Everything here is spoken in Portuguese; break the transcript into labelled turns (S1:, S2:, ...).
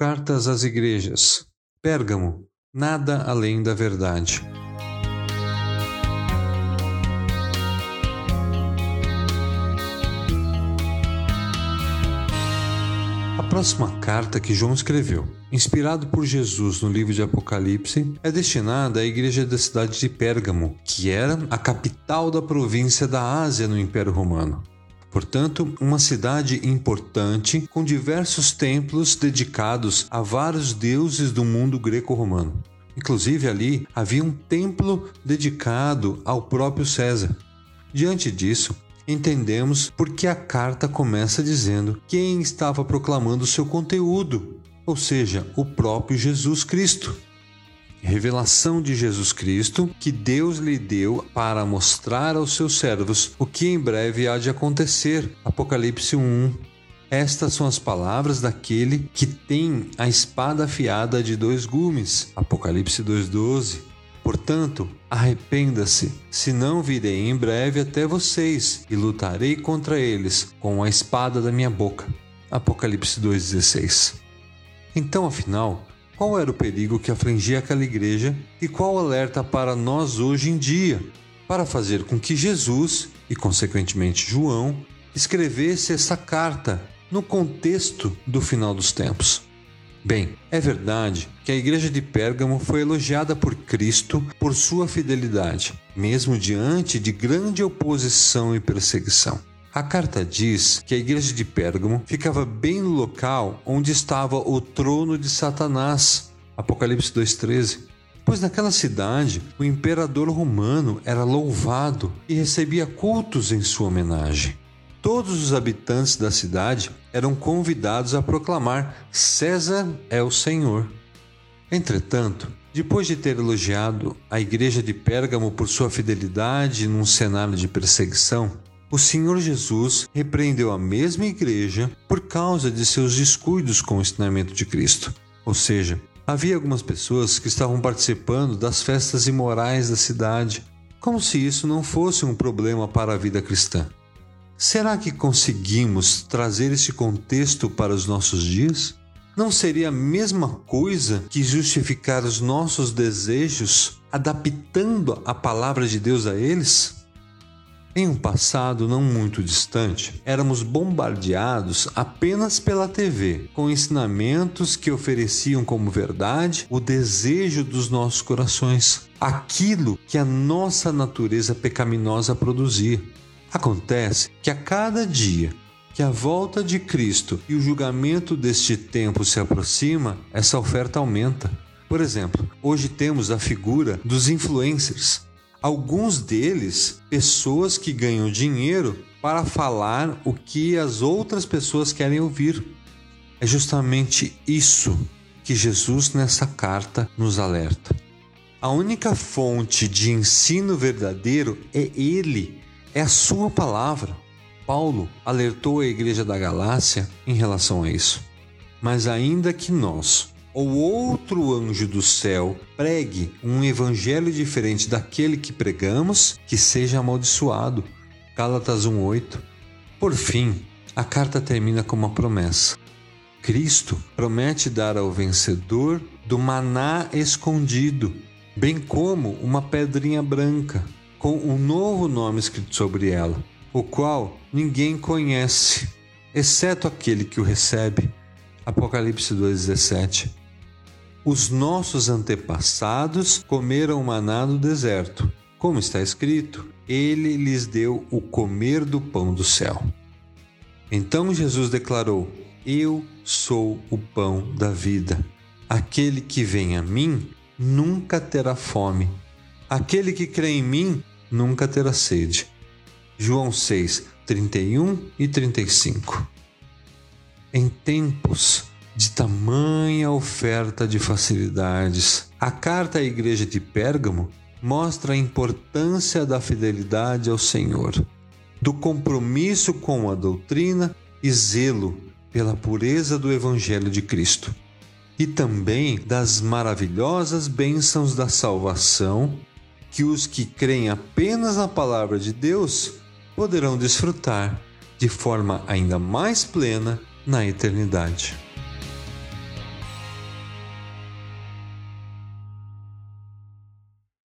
S1: Cartas às Igrejas. Pérgamo. Nada além da verdade. A próxima carta que João escreveu, inspirado por Jesus no livro de Apocalipse, é destinada à igreja da cidade de Pérgamo, que era a capital da província da Ásia no Império Romano. Portanto, uma cidade importante com diversos templos dedicados a vários deuses do mundo greco-romano. Inclusive ali havia um templo dedicado ao próprio César. Diante disso, entendemos por que a carta começa dizendo quem estava proclamando seu conteúdo, ou seja, o próprio Jesus Cristo revelação de Jesus Cristo que Deus lhe deu para mostrar aos seus servos o que em breve há de acontecer. Apocalipse 1. Estas são as palavras daquele que tem a espada afiada de dois gumes. Apocalipse 2:12. Portanto, arrependa-se, senão virei em breve até vocês e lutarei contra eles com a espada da minha boca. Apocalipse 2:16. Então, afinal, qual era o perigo que afligia aquela igreja e qual alerta para nós hoje em dia, para fazer com que Jesus e, consequentemente, João escrevesse essa carta no contexto do final dos tempos. Bem, é verdade que a igreja de Pérgamo foi elogiada por Cristo por sua fidelidade, mesmo diante de grande oposição e perseguição. A carta diz que a igreja de Pérgamo ficava bem no local onde estava o trono de Satanás. Apocalipse 2:13. Pois naquela cidade o imperador romano era louvado e recebia cultos em sua homenagem. Todos os habitantes da cidade eram convidados a proclamar: César é o Senhor. Entretanto, depois de ter elogiado a igreja de Pérgamo por sua fidelidade num cenário de perseguição, o Senhor Jesus repreendeu a mesma igreja por causa de seus descuidos com o ensinamento de Cristo. Ou seja, havia algumas pessoas que estavam participando das festas imorais da cidade, como se isso não fosse um problema para a vida cristã. Será que conseguimos trazer esse contexto para os nossos dias? Não seria a mesma coisa que justificar os nossos desejos adaptando a palavra de Deus a eles? Em um passado não muito distante, éramos bombardeados apenas pela TV, com ensinamentos que ofereciam como verdade o desejo dos nossos corações, aquilo que a nossa natureza pecaminosa produzia. Acontece que a cada dia que a volta de Cristo e o julgamento deste tempo se aproxima, essa oferta aumenta. Por exemplo, hoje temos a figura dos influencers alguns deles pessoas que ganham dinheiro para falar o que as outras pessoas querem ouvir. É justamente isso que Jesus nessa carta nos alerta. A única fonte de ensino verdadeiro é Ele, é a Sua palavra. Paulo alertou a igreja da Galácia em relação a isso. Mas ainda que nós ou outro anjo do céu pregue um evangelho diferente daquele que pregamos, que seja amaldiçoado. Gálatas 1:8. Por fim, a carta termina com uma promessa. Cristo promete dar ao vencedor do maná escondido, bem como uma pedrinha branca, com um novo nome escrito sobre ela, o qual ninguém conhece, exceto aquele que o recebe. Apocalipse 2,17 os nossos antepassados comeram maná no deserto. Como está escrito, ele lhes deu o comer do pão do céu. Então Jesus declarou: Eu sou o pão da vida. Aquele que vem a mim nunca terá fome. Aquele que crê em mim nunca terá sede. João 6, 31 e 35. Em tempos de tamanha oferta de facilidades. A carta à igreja de Pérgamo mostra a importância da fidelidade ao Senhor, do compromisso com a doutrina e zelo pela pureza do Evangelho de Cristo, e também das maravilhosas bênçãos da salvação que os que creem apenas na palavra de Deus poderão desfrutar de forma ainda mais plena na eternidade.